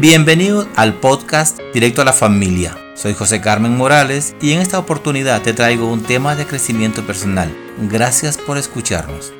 Bienvenido al podcast Directo a la Familia. Soy José Carmen Morales y en esta oportunidad te traigo un tema de crecimiento personal. Gracias por escucharnos.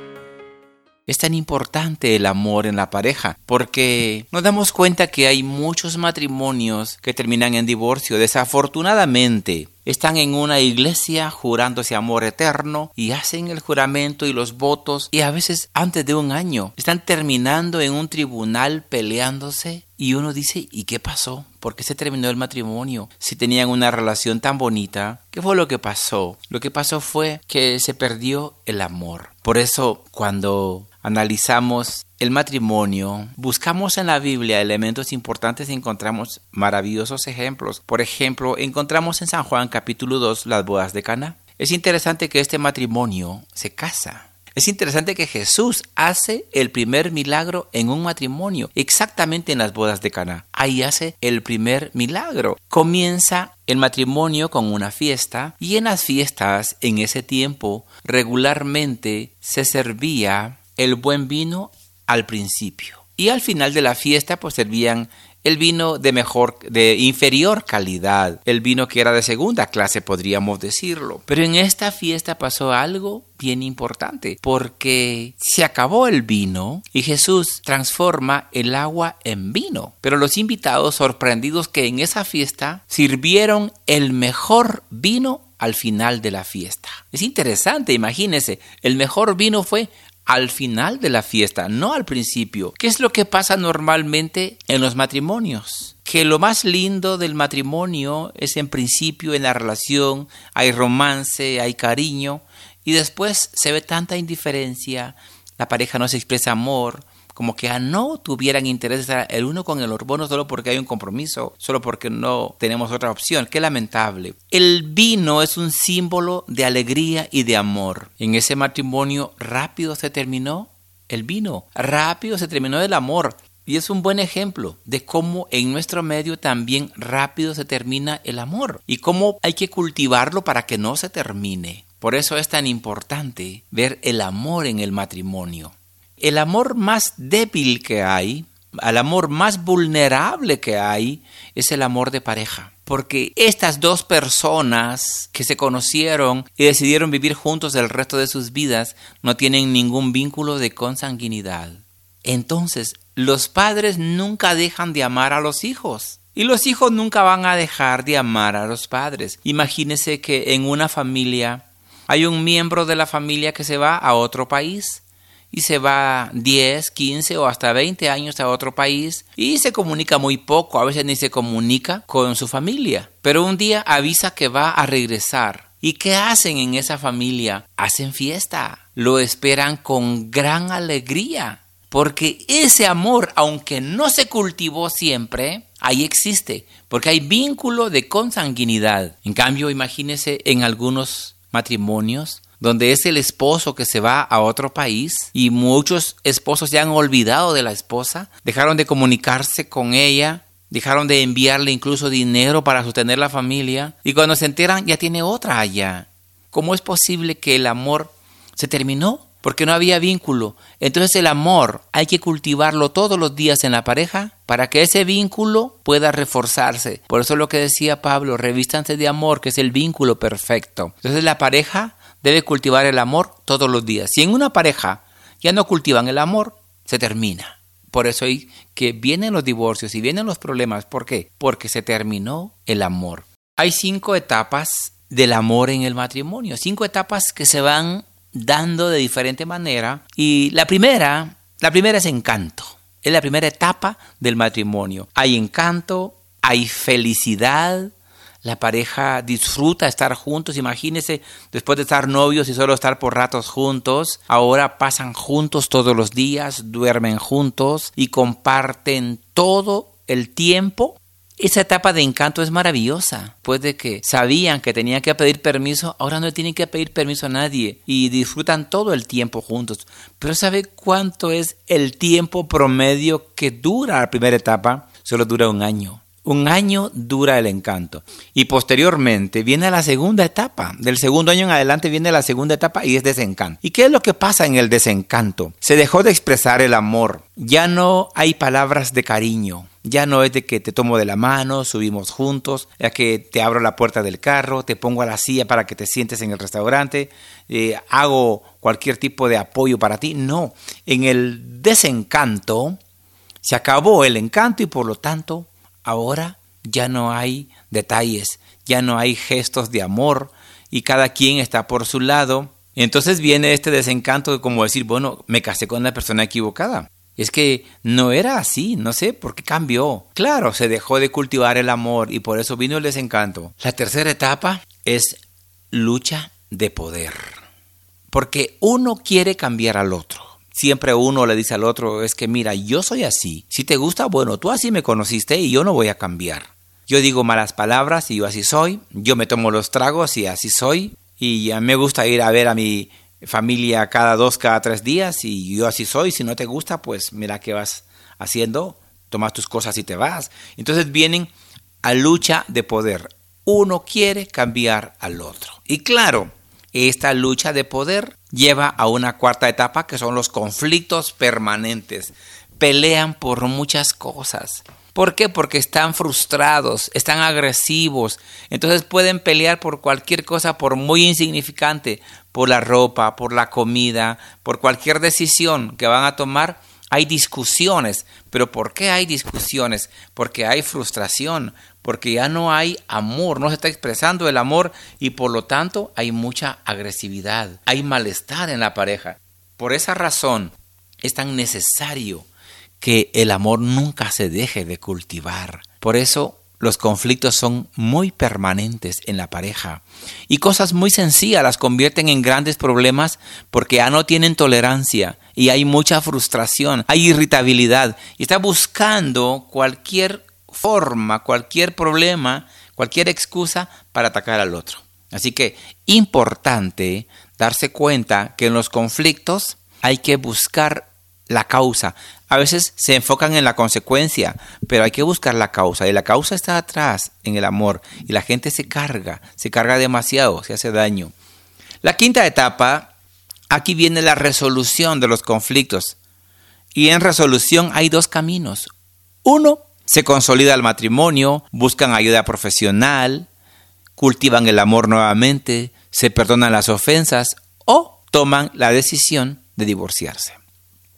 Es tan importante el amor en la pareja porque nos damos cuenta que hay muchos matrimonios que terminan en divorcio. Desafortunadamente, están en una iglesia jurándose amor eterno y hacen el juramento y los votos y a veces antes de un año están terminando en un tribunal peleándose y uno dice ¿y qué pasó? ¿Por qué se terminó el matrimonio? Si tenían una relación tan bonita, ¿qué fue lo que pasó? Lo que pasó fue que se perdió el amor. Por eso cuando analizamos el matrimonio, buscamos en la Biblia elementos importantes y encontramos maravillosos ejemplos. Por ejemplo, encontramos en San Juan capítulo 2 las bodas de Cana. Es interesante que este matrimonio se casa. Es interesante que Jesús hace el primer milagro en un matrimonio, exactamente en las bodas de Cana. Ahí hace el primer milagro. Comienza el matrimonio con una fiesta y en las fiestas en ese tiempo regularmente se servía el buen vino al principio. Y al final de la fiesta pues servían el vino de mejor, de inferior calidad, el vino que era de segunda clase, podríamos decirlo. Pero en esta fiesta pasó algo bien importante, porque se acabó el vino y Jesús transforma el agua en vino. Pero los invitados, sorprendidos que en esa fiesta sirvieron el mejor vino al final de la fiesta. Es interesante, imagínense, el mejor vino fue al final de la fiesta, no al principio. ¿Qué es lo que pasa normalmente en los matrimonios? Que lo más lindo del matrimonio es en principio en la relación, hay romance, hay cariño, y después se ve tanta indiferencia, la pareja no se expresa amor, como que a no tuvieran interés el uno con el otro, solo porque hay un compromiso, solo porque no tenemos otra opción. Qué lamentable. El vino es un símbolo de alegría y de amor. En ese matrimonio rápido se terminó el vino, rápido se terminó el amor. Y es un buen ejemplo de cómo en nuestro medio también rápido se termina el amor y cómo hay que cultivarlo para que no se termine. Por eso es tan importante ver el amor en el matrimonio. El amor más débil que hay, el amor más vulnerable que hay, es el amor de pareja. Porque estas dos personas que se conocieron y decidieron vivir juntos el resto de sus vidas no tienen ningún vínculo de consanguinidad. Entonces, los padres nunca dejan de amar a los hijos. Y los hijos nunca van a dejar de amar a los padres. Imagínese que en una familia hay un miembro de la familia que se va a otro país y se va 10, 15 o hasta 20 años a otro país y se comunica muy poco, a veces ni se comunica con su familia. Pero un día avisa que va a regresar. ¿Y qué hacen en esa familia? Hacen fiesta, lo esperan con gran alegría, porque ese amor, aunque no se cultivó siempre, ahí existe, porque hay vínculo de consanguinidad. En cambio, imagínese en algunos matrimonios donde es el esposo que se va a otro país y muchos esposos se han olvidado de la esposa, dejaron de comunicarse con ella, dejaron de enviarle incluso dinero para sostener la familia y cuando se enteran ya tiene otra allá. ¿Cómo es posible que el amor se terminó? Porque no había vínculo. Entonces el amor hay que cultivarlo todos los días en la pareja para que ese vínculo pueda reforzarse. Por eso lo que decía Pablo, revístanse de amor, que es el vínculo perfecto. Entonces la pareja debe cultivar el amor todos los días. Si en una pareja ya no cultivan el amor, se termina. Por eso hay que vienen los divorcios y vienen los problemas. ¿Por qué? Porque se terminó el amor. Hay cinco etapas del amor en el matrimonio, cinco etapas que se van dando de diferente manera y la primera, la primera es encanto. Es la primera etapa del matrimonio. Hay encanto, hay felicidad, la pareja disfruta estar juntos. Imagínense, después de estar novios y solo estar por ratos juntos, ahora pasan juntos todos los días, duermen juntos y comparten todo el tiempo. Esa etapa de encanto es maravillosa. Pues de que sabían que tenían que pedir permiso, ahora no tienen que pedir permiso a nadie y disfrutan todo el tiempo juntos. Pero ¿sabe cuánto es el tiempo promedio que dura la primera etapa? Solo dura un año. Un año dura el encanto. Y posteriormente viene la segunda etapa. Del segundo año en adelante viene la segunda etapa y es desencanto. ¿Y qué es lo que pasa en el desencanto? Se dejó de expresar el amor. Ya no hay palabras de cariño. Ya no es de que te tomo de la mano, subimos juntos, ya que te abro la puerta del carro, te pongo a la silla para que te sientes en el restaurante, eh, hago cualquier tipo de apoyo para ti. No, en el desencanto se acabó el encanto y por lo tanto ahora ya no hay detalles, ya no hay gestos de amor y cada quien está por su lado. Entonces viene este desencanto de como decir, bueno, me casé con la persona equivocada. Es que no era así, no sé por qué cambió. Claro, se dejó de cultivar el amor y por eso vino el desencanto. La tercera etapa es lucha de poder. Porque uno quiere cambiar al otro. Siempre uno le dice al otro, es que mira, yo soy así. Si te gusta, bueno, tú así me conociste y yo no voy a cambiar. Yo digo malas palabras y yo así soy. Yo me tomo los tragos y así soy. Y me gusta ir a ver a mi familia cada dos, cada tres días y yo así soy. Si no te gusta, pues mira qué vas haciendo, tomas tus cosas y te vas. Entonces vienen a lucha de poder. Uno quiere cambiar al otro. Y claro, esta lucha de poder lleva a una cuarta etapa que son los conflictos permanentes. Pelean por muchas cosas. ¿Por qué? Porque están frustrados, están agresivos, entonces pueden pelear por cualquier cosa, por muy insignificante, por la ropa, por la comida, por cualquier decisión que van a tomar. Hay discusiones, pero ¿por qué hay discusiones? Porque hay frustración, porque ya no hay amor, no se está expresando el amor y por lo tanto hay mucha agresividad, hay malestar en la pareja. Por esa razón es tan necesario que el amor nunca se deje de cultivar. Por eso los conflictos son muy permanentes en la pareja y cosas muy sencillas las convierten en grandes problemas porque ya no tienen tolerancia y hay mucha frustración, hay irritabilidad y está buscando cualquier forma, cualquier problema, cualquier excusa para atacar al otro. Así que importante darse cuenta que en los conflictos hay que buscar la causa. A veces se enfocan en la consecuencia, pero hay que buscar la causa. Y la causa está atrás, en el amor. Y la gente se carga, se carga demasiado, se hace daño. La quinta etapa, aquí viene la resolución de los conflictos. Y en resolución hay dos caminos. Uno, se consolida el matrimonio, buscan ayuda profesional, cultivan el amor nuevamente, se perdonan las ofensas o toman la decisión de divorciarse.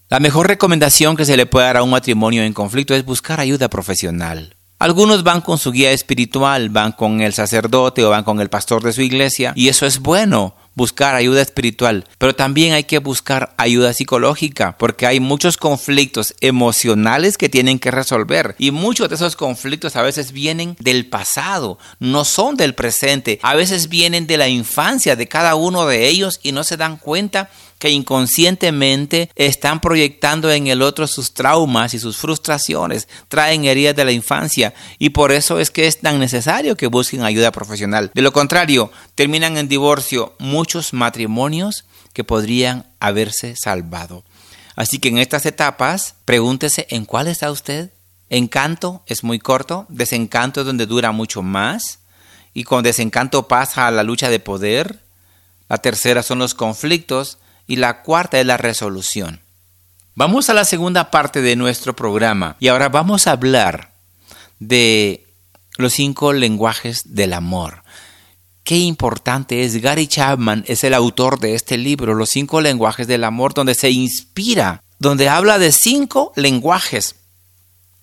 La mejor recomendación que se le puede dar a un matrimonio en conflicto es buscar ayuda profesional. Algunos van con su guía espiritual, van con el sacerdote o van con el pastor de su iglesia y eso es bueno, buscar ayuda espiritual, pero también hay que buscar ayuda psicológica, porque hay muchos conflictos emocionales que tienen que resolver y muchos de esos conflictos a veces vienen del pasado, no son del presente, a veces vienen de la infancia de cada uno de ellos y no se dan cuenta que inconscientemente están proyectando en el otro sus traumas y sus frustraciones, traen heridas de la infancia y por eso es que es tan necesario que busquen ayuda profesional. De lo contrario, terminan en divorcio muchos matrimonios que podrían haberse salvado. Así que en estas etapas, pregúntese en cuál está usted. Encanto es muy corto, desencanto es donde dura mucho más y con desencanto pasa a la lucha de poder. La tercera son los conflictos y la cuarta es la resolución. Vamos a la segunda parte de nuestro programa y ahora vamos a hablar de los cinco lenguajes del amor. Qué importante es. Gary Chapman es el autor de este libro, Los cinco lenguajes del amor, donde se inspira, donde habla de cinco lenguajes,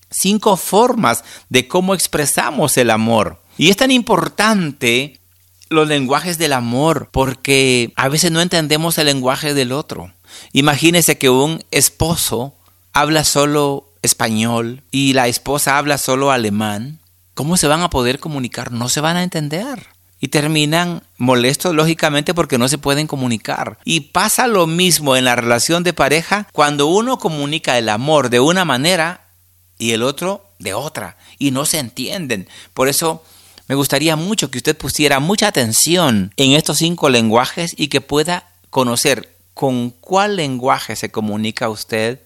cinco formas de cómo expresamos el amor. Y es tan importante los lenguajes del amor, porque a veces no entendemos el lenguaje del otro. Imagínese que un esposo habla solo español y la esposa habla solo alemán. ¿Cómo se van a poder comunicar? No se van a entender. Y terminan molestos lógicamente porque no se pueden comunicar. Y pasa lo mismo en la relación de pareja cuando uno comunica el amor de una manera y el otro de otra. Y no se entienden. Por eso me gustaría mucho que usted pusiera mucha atención en estos cinco lenguajes y que pueda conocer con cuál lenguaje se comunica usted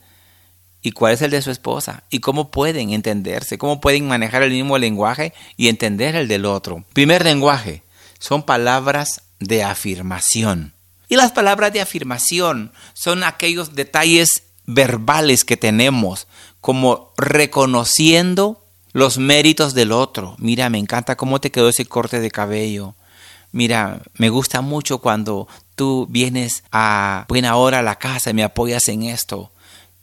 y cuál es el de su esposa y cómo pueden entenderse, cómo pueden manejar el mismo lenguaje y entender el del otro. Primer lenguaje son palabras de afirmación. Y las palabras de afirmación son aquellos detalles verbales que tenemos como reconociendo los méritos del otro. Mira, me encanta cómo te quedó ese corte de cabello. Mira, me gusta mucho cuando tú vienes a buena hora a la casa y me apoyas en esto.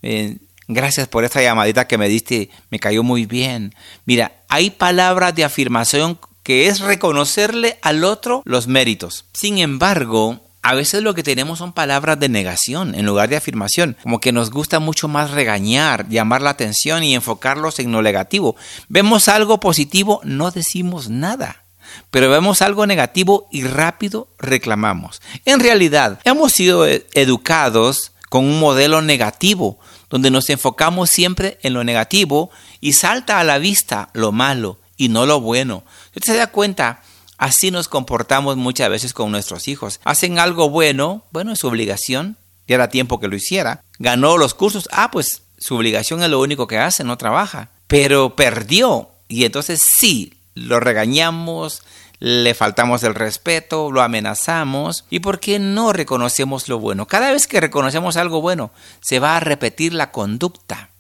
Eh, gracias por esta llamadita que me diste, me cayó muy bien. Mira, hay palabras de afirmación que es reconocerle al otro los méritos. Sin embargo, a veces lo que tenemos son palabras de negación en lugar de afirmación, como que nos gusta mucho más regañar, llamar la atención y enfocarlos en lo negativo. Vemos algo positivo, no decimos nada pero vemos algo negativo y rápido reclamamos. En realidad, hemos sido e-, educados con un modelo negativo, donde nos enfocamos siempre en lo negativo y salta a la vista lo malo y no lo bueno. Usted se da cuenta, así nos comportamos muchas veces con nuestros hijos. Hacen algo bueno, bueno, es su obligación, ya era tiempo que lo hiciera. Ganó los cursos, ah, pues su obligación es lo único que hace, no trabaja. Pero perdió y entonces sí, lo regañamos, le faltamos el respeto, lo amenazamos. ¿Y por qué no reconocemos lo bueno? Cada vez que reconocemos algo bueno, se va a repetir la conducta,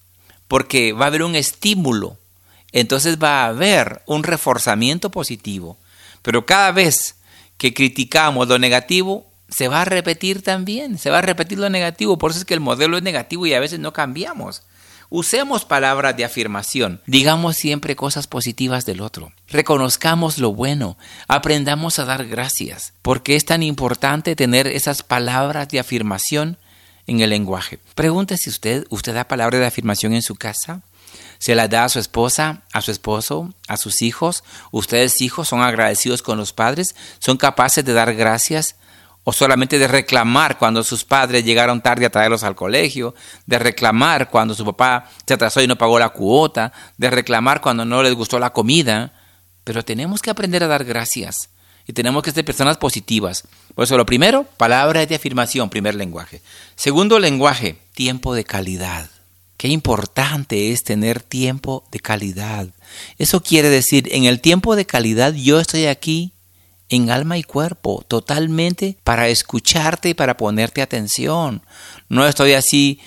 porque va a haber un estímulo. Entonces va a haber un reforzamiento positivo. Pero cada vez que criticamos lo negativo, se va a repetir también, se va a repetir lo negativo. Por eso es que el modelo es negativo y a veces no cambiamos. Usemos palabras de afirmación, digamos siempre cosas positivas del otro, reconozcamos lo bueno, aprendamos a dar gracias, porque es tan importante tener esas palabras de afirmación en el lenguaje. Pregúntese usted, ¿usted da palabras de afirmación en su casa? ¿Se la da a su esposa, a su esposo, a sus hijos? ¿Ustedes hijos son agradecidos con los padres? ¿Son capaces de dar gracias? o solamente de reclamar cuando sus padres llegaron tarde a traerlos al colegio, de reclamar cuando su papá se atrasó y no pagó la cuota, de reclamar cuando no les gustó la comida, pero tenemos que aprender a dar gracias y tenemos que ser personas positivas. Por eso lo primero, palabra de afirmación, primer lenguaje. Segundo lenguaje, tiempo de calidad. Qué importante es tener tiempo de calidad. Eso quiere decir, en el tiempo de calidad yo estoy aquí en alma y cuerpo, totalmente para escucharte y para ponerte atención. No estoy así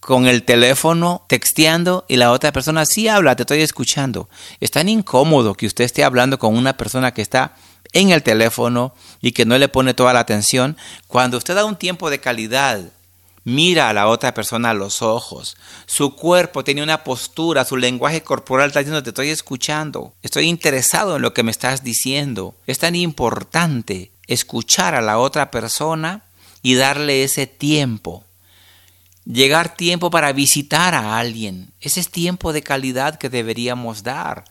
con el teléfono texteando y la otra persona sí habla, te estoy escuchando. Es tan incómodo que usted esté hablando con una persona que está en el teléfono y que no le pone toda la atención. Cuando usted da un tiempo de calidad mira a la otra persona a los ojos. Su cuerpo tiene una postura, su lenguaje corporal está diciendo, te estoy escuchando, estoy interesado en lo que me estás diciendo. Es tan importante escuchar a la otra persona y darle ese tiempo. Llegar tiempo para visitar a alguien. Ese es tiempo de calidad que deberíamos dar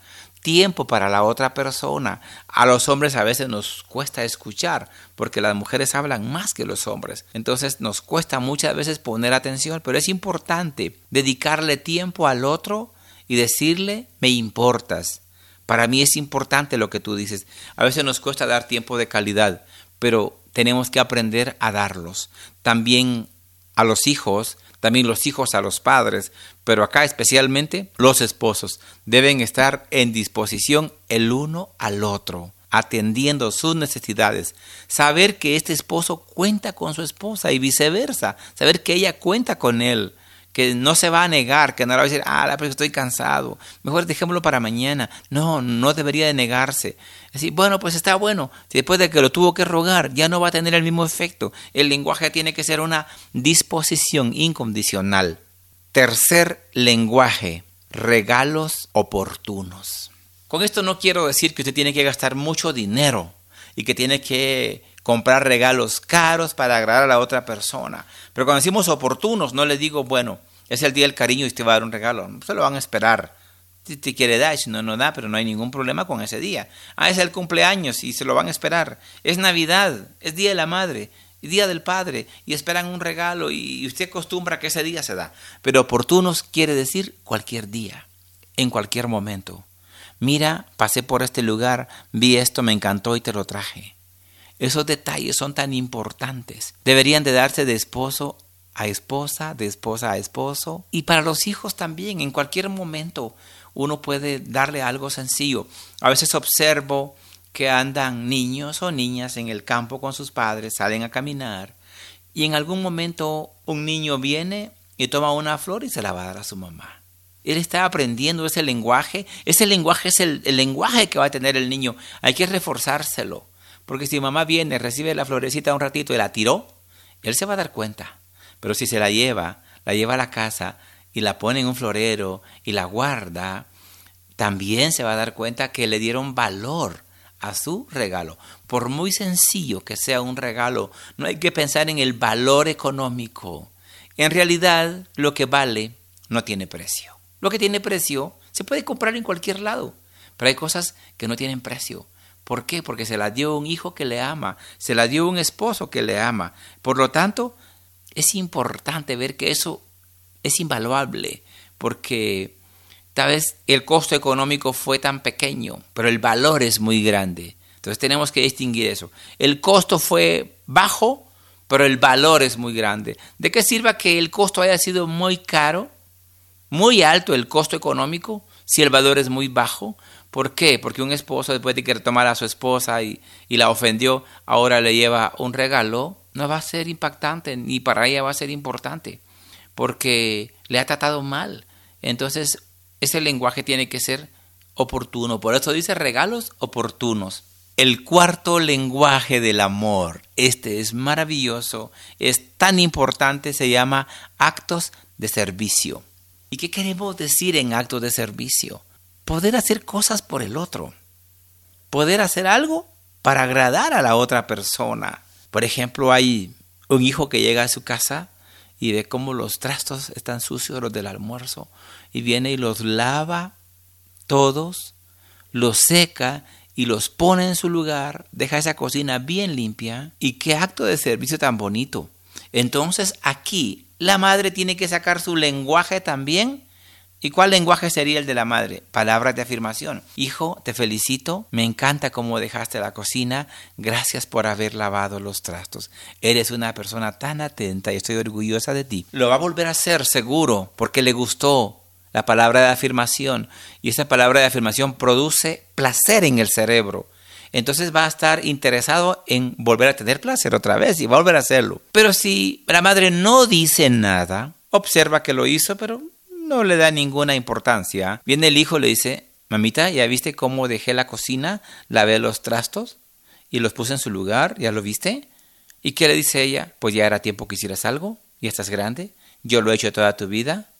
tiempo para la otra persona. A los hombres a veces nos cuesta escuchar porque las mujeres hablan más que los hombres. Entonces nos cuesta muchas veces poner atención, pero es importante dedicarle tiempo al otro y decirle, me importas. Para mí es importante lo que tú dices. A veces nos cuesta dar tiempo de calidad, pero tenemos que aprender a darlos. También a los hijos también los hijos a los padres, pero acá especialmente los esposos deben estar en disposición el uno al otro atendiendo sus necesidades, saber que este esposo cuenta con su esposa y viceversa, saber que ella cuenta con él, que no se va a negar, que no va a decir, ah, pero estoy cansado, mejor dejémoslo para mañana. No, no debería de negarse. Decir, bueno, pues está bueno, después de que lo tuvo que rogar, ya no va a tener el mismo efecto. El lenguaje tiene que ser una disposición incondicional. Tercer lenguaje, regalos oportunos. Con esto no quiero decir que usted tiene que gastar mucho dinero y que tiene que comprar regalos caros para agradar a la otra persona. Pero cuando decimos oportunos, no le digo, bueno, es el día del cariño y usted va a dar un regalo. Se lo van a esperar. Si te quiere dar, si no, no da, pero no hay ningún problema con ese día. Ah, es el cumpleaños y se lo van a esperar. Es Navidad, es Día de la Madre, Día del Padre y esperan un regalo y usted acostumbra que ese día se da. Pero oportunos quiere decir cualquier día, en cualquier momento. Mira, pasé por este lugar, vi esto, me encantó y te lo traje. Esos detalles son tan importantes. Deberían de darse de esposo a esposa, de esposa a esposo. Y para los hijos también, en cualquier momento uno puede darle algo sencillo. A veces observo que andan niños o niñas en el campo con sus padres, salen a caminar y en algún momento un niño viene y toma una flor y se la va a dar a su mamá. Él está aprendiendo ese lenguaje. Ese lenguaje es el, lenguaje que va a tener el niño. Hay que reforzárselo. Porque si mamá viene, recibe la florecita un ratito y la tiró, él se va a dar cuenta. Pero si se la lleva, la lleva a la casa y la pone en un florero y la guarda, también se va a dar cuenta que le dieron valor a su regalo. Por muy sencillo que sea un regalo, no hay que pensar en el valor económico. En realidad, lo que vale no tiene precio. Lo que tiene precio se puede comprar en cualquier lado, pero hay cosas que no tienen precio. ¿Por qué? Porque se la dio un hijo que le ama, se la dio un esposo que le ama. Por lo tanto, es importante ver que eso es invaluable, porque tal vez el costo económico fue tan pequeño, pero el valor es muy grande. Entonces tenemos que distinguir eso. El costo fue bajo, pero el valor es muy grande. ¿De qué sirva que el costo haya sido muy caro muy alto el costo económico si el valor es muy bajo. ¿Por qué? Porque un esposo después de que tomar a su esposa y, y, la ofendió, ahora le lleva un regalo, no va a ser impactante, ni para ella va a ser importante, porque le ha tratado mal. Entonces, ese lenguaje tiene que ser oportuno. Por eso dice regalos oportunos. El cuarto lenguaje del amor, este es maravilloso, es tan importante, se llama actos de servicio. ¿Y qué queremos decir en acto de servicio? Poder hacer cosas por el otro. Poder hacer algo para agradar a la otra persona. Por ejemplo, hay un hijo que llega a su casa y ve cómo los trastos están sucios, los del almuerzo, y viene y los lava todos, los seca y los pone en su lugar, deja esa cocina bien limpia. Y qué acto de servicio tan bonito. Entonces aquí la madre tiene que sacar su lenguaje también. ¿Y cuál lenguaje sería el de la madre? Palabras de afirmación. Hijo, te felicito, me encanta cómo dejaste la cocina, gracias por haber lavado los trastos. Eres una persona tan atenta y estoy orgullosa de ti. Lo va a volver a hacer seguro, porque le gustó la palabra de afirmación. Y esa palabra de afirmación produce placer en el cerebro entonces va a estar interesado en volver a tener placer otra vez y volver a hacerlo. Pero si la madre no dice nada, observa que lo hizo, pero no le da ninguna importancia. Viene el hijo y le dice, mamita, ¿ya viste cómo dejé la cocina? Lavé los trastos y los puse en su lugar, ¿ya lo viste? ¿Y qué le dice ella? Pues ya era tiempo que hicieras algo, ya estás grande, yo lo he hecho toda tu vida,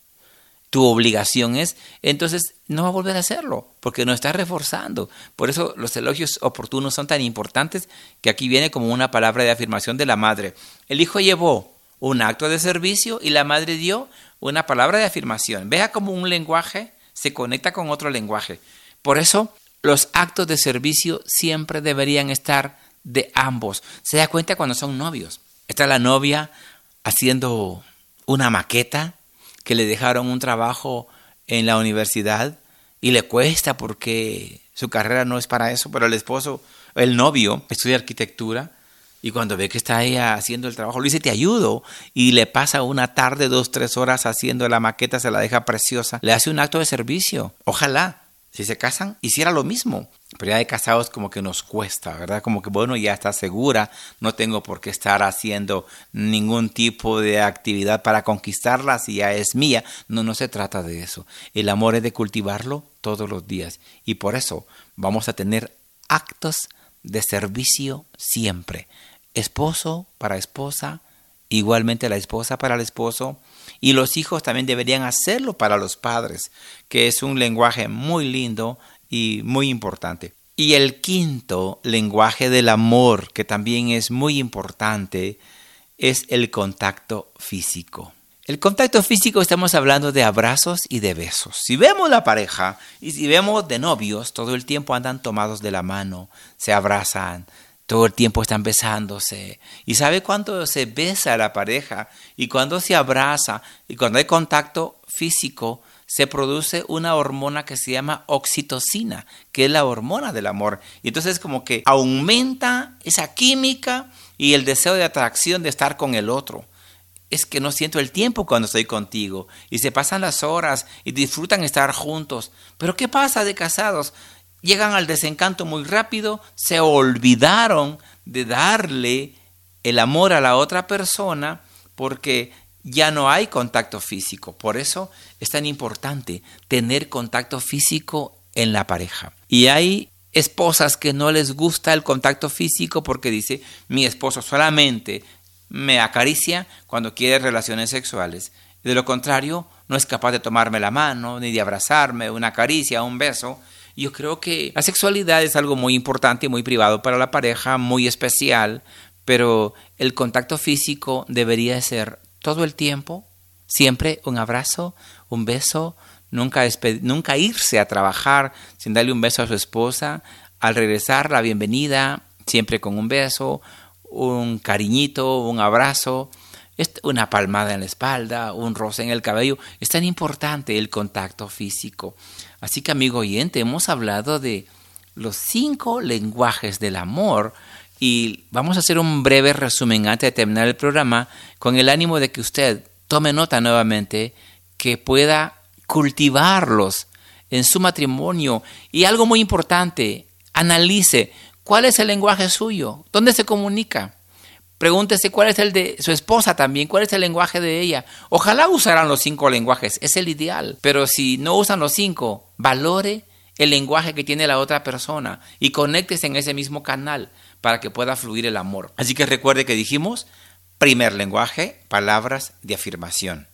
tu obligación es, entonces no va a volver a hacerlo, porque no está reforzando. Por eso los elogios oportunos son tan importantes que aquí viene como una palabra de afirmación de la madre. El hijo llevó un acto de servicio y la madre dio una palabra de afirmación. Vea cómo un lenguaje se conecta con otro lenguaje. Por eso los actos de servicio siempre deberían estar de ambos. Se da cuenta cuando son novios. Está la novia haciendo una maqueta que le dejaron un trabajo en la universidad y le cuesta porque su carrera no es para eso, pero el esposo, el novio, estudia arquitectura y cuando ve que está ella haciendo el trabajo, le dice, te ayudo y le pasa una tarde, dos, tres horas haciendo la maqueta, se la deja preciosa, le hace un acto de servicio. Ojalá si se casan, hiciera lo mismo. Pero ya de casados como que nos cuesta, ¿verdad? Como que, bueno, ya está segura, no tengo por qué estar haciendo ningún tipo de actividad para conquistarla si ya es mía. No, no se trata de eso. El amor es de cultivarlo todos los días. Y por eso vamos a tener actos de servicio siempre. Esposo para esposa, igualmente la esposa para el esposo, y los hijos también deberían hacerlo para los padres, que es un lenguaje muy lindo y muy importante. Y el quinto lenguaje del amor, que también es muy importante, es el contacto físico. El contacto físico estamos hablando de abrazos y de besos. Si vemos la pareja y si vemos de novios, todo el tiempo andan tomados de la mano, se abrazan, todo el tiempo están besándose. ¿Y sabe cuándo se besa la pareja? Y cuando se abraza y cuando hay contacto físico, se produce una hormona que se llama oxitocina, que es la hormona del amor. Y entonces como que aumenta esa química y el deseo de atracción de estar con el otro. Es que no siento el tiempo cuando estoy contigo y se pasan las horas y disfrutan estar juntos. Pero ¿qué pasa de casados? llegan al desencanto muy rápido, se olvidaron de darle el amor a la otra persona porque ya no hay contacto físico. Por eso es tan importante tener contacto físico en la pareja. Y hay esposas que no les gusta el contacto físico porque dice, mi esposo solamente me acaricia cuando quiere relaciones sexuales. De lo contrario, no es capaz de tomarme la mano, ni de abrazarme, una caricia, un beso. Yo creo que la sexualidad es algo muy importante y muy privado para la pareja, muy especial, pero el contacto físico debería ser todo el tiempo, siempre un abrazo, un beso, nunca, nunca irse a trabajar sin darle un beso a su esposa, al regresar la bienvenida, siempre con un beso, un cariñito, un abrazo, una palmada en la espalda, un roce en el cabello. Es tan importante el contacto físico. Así que, amigo oyente, hemos hablado de los cinco lenguajes del amor y vamos a hacer un breve resumen antes de terminar el programa con el ánimo de que usted tome nota nuevamente, que pueda cultivarlos en su matrimonio y algo muy importante, analice cuál es el lenguaje suyo, dónde se comunica. Pregúntese cuál es el de su esposa también, cuál es el lenguaje de ella. Ojalá usaran los cinco lenguajes, es el ideal. Pero si no usan los cinco, valore el lenguaje que tiene la otra persona y conéctese en ese mismo canal para que pueda fluir el amor. Así que recuerde que dijimos, primer lenguaje, palabras de afirmación.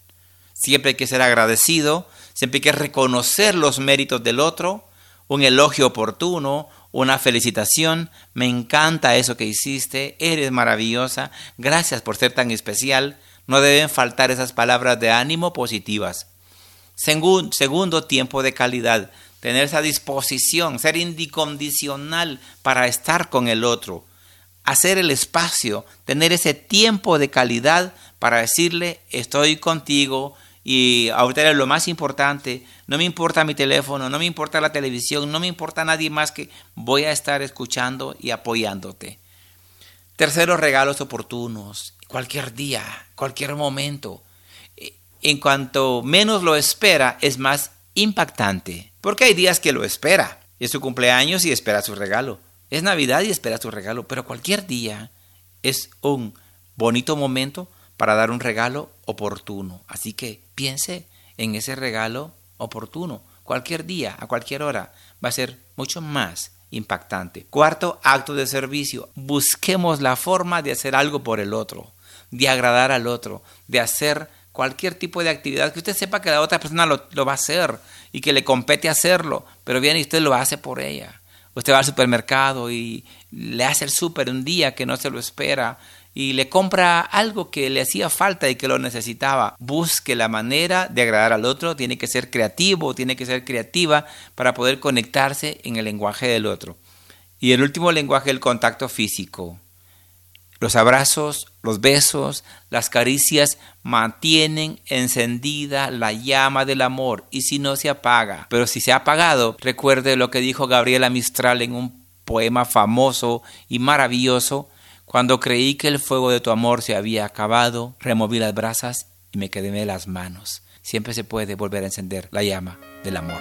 Siempre hay que ser agradecido, siempre hay que reconocer los méritos del otro, un elogio oportuno, una felicitación, me encanta eso que hiciste, eres maravillosa, gracias por ser tan especial. No deben faltar esas palabras de ánimo positivas. Segundo, tiempo de calidad tener esa disposición, ser incondicional para estar con el otro, hacer el espacio, tener ese tiempo de calidad para decirle estoy contigo y ahorita lo más importante, no me importa mi teléfono, no me importa la televisión, no me importa nadie más que voy a estar escuchando y apoyándote. Tercero, regalos oportunos, cualquier día, cualquier momento. En cuanto menos lo espera, es más impactante. Porque hay días que lo espera. Es su cumpleaños y espera su regalo. Es Navidad y espera su regalo. Pero cualquier día es un bonito momento para dar un regalo oportuno. Así que piense en ese regalo oportuno. Cualquier día, a cualquier hora, va a ser mucho más impactante. Cuarto, acto de servicio. Busquemos la forma de hacer algo por el otro, de agradar al otro, de hacer cualquier tipo de actividad que usted sepa que la otra persona lo, va a hacer y que le compete hacerlo, pero viene y usted lo hace por ella. Usted va al supermercado y le hace el súper un día que no se lo espera y le compra algo que le hacía falta y que lo necesitaba. Busque la manera de agradar al otro, tiene que ser creativo, tiene que ser creativa para poder conectarse en el lenguaje del otro. Y el último lenguaje, el contacto físico. Los abrazos, los besos, las caricias mantienen encendida la llama del amor y si no se apaga. Pero si se ha apagado, recuerde lo que dijo Gabriela Mistral en un poema famoso y maravilloso. Cuando creí que el fuego de tu amor se había acabado, removí las brasas y me quedé las manos. Siempre se puede volver a encender la llama del amor.